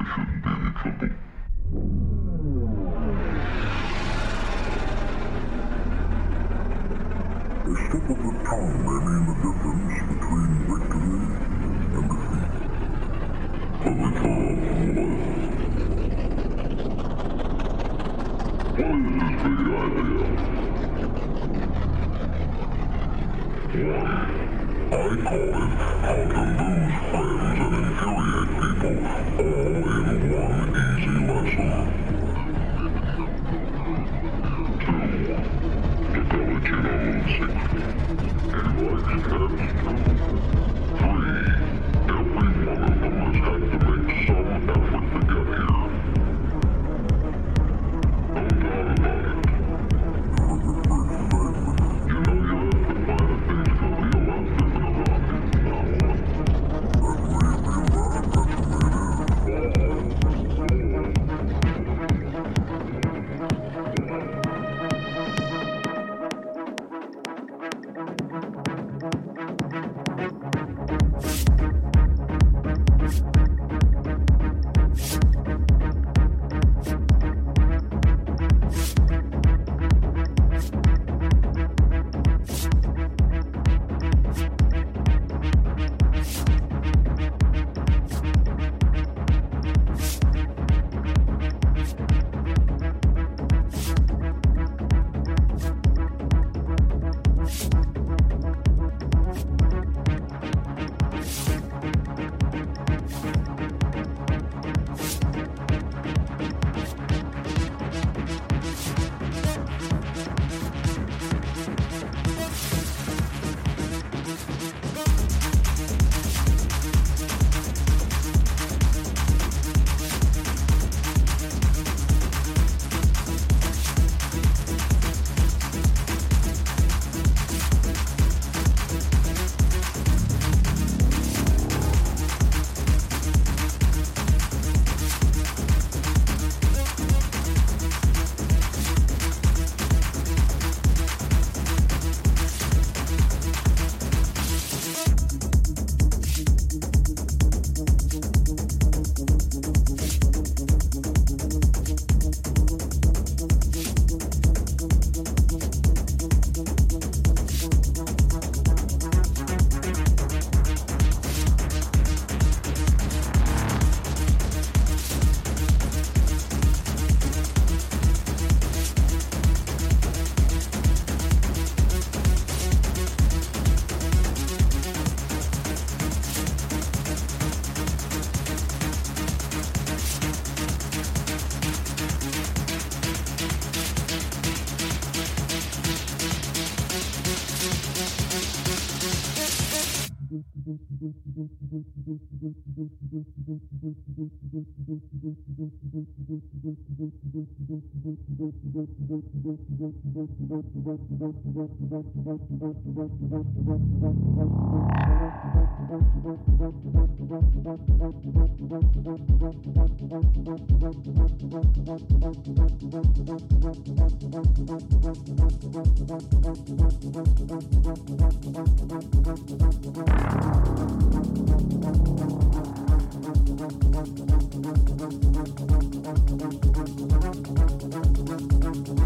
they shouldn't be any trouble. A slip of the tongue may mean the difference between victory and defeat. How they turn out. Why is this big idea? I call it Thank you. Thank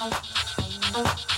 Thank you.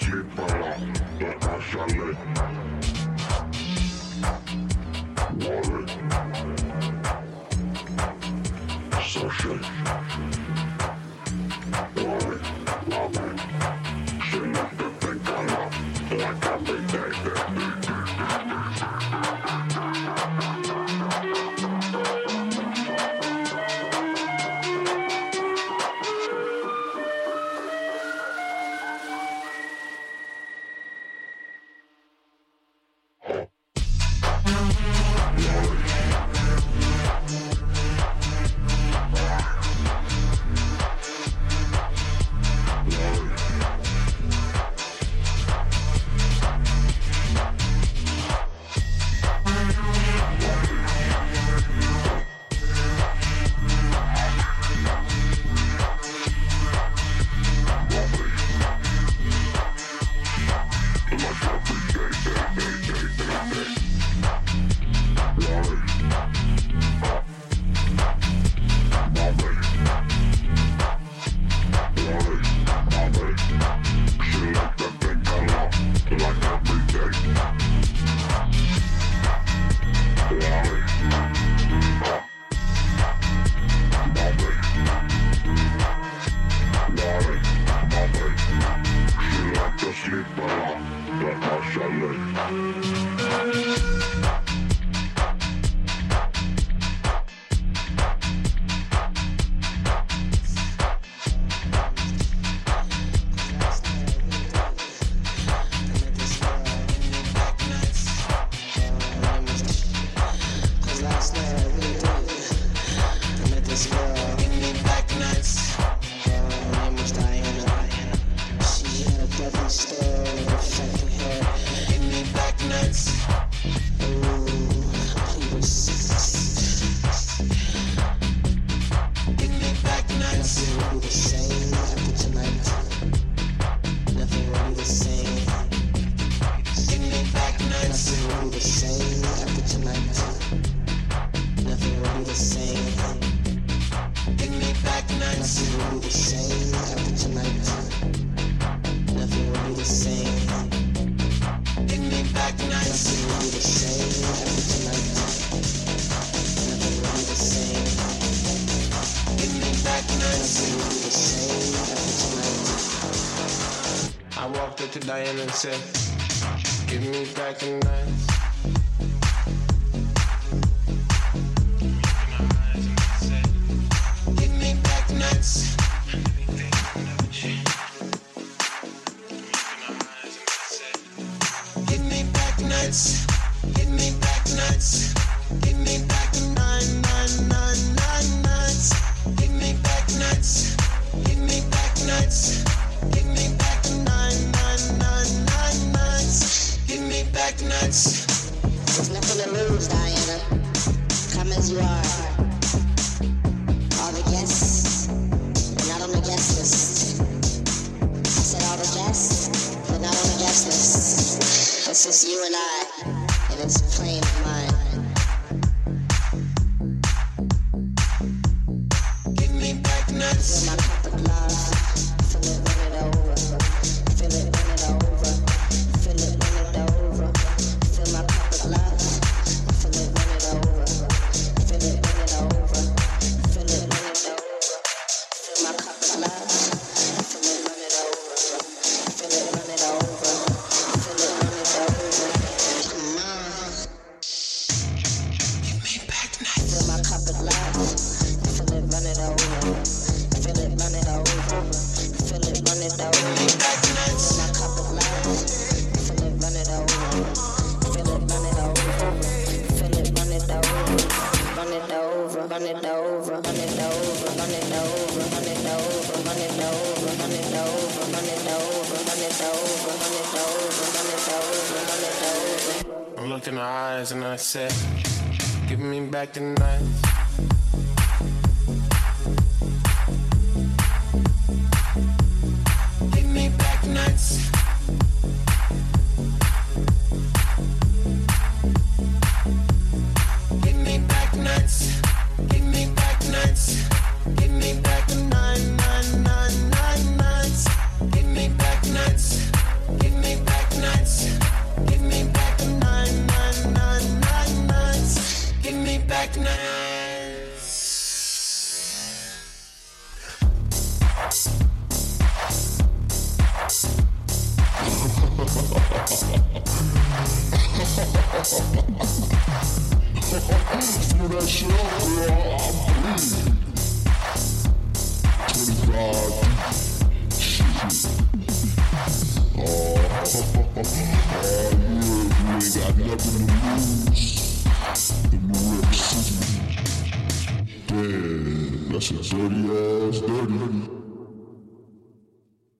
Diana said, Give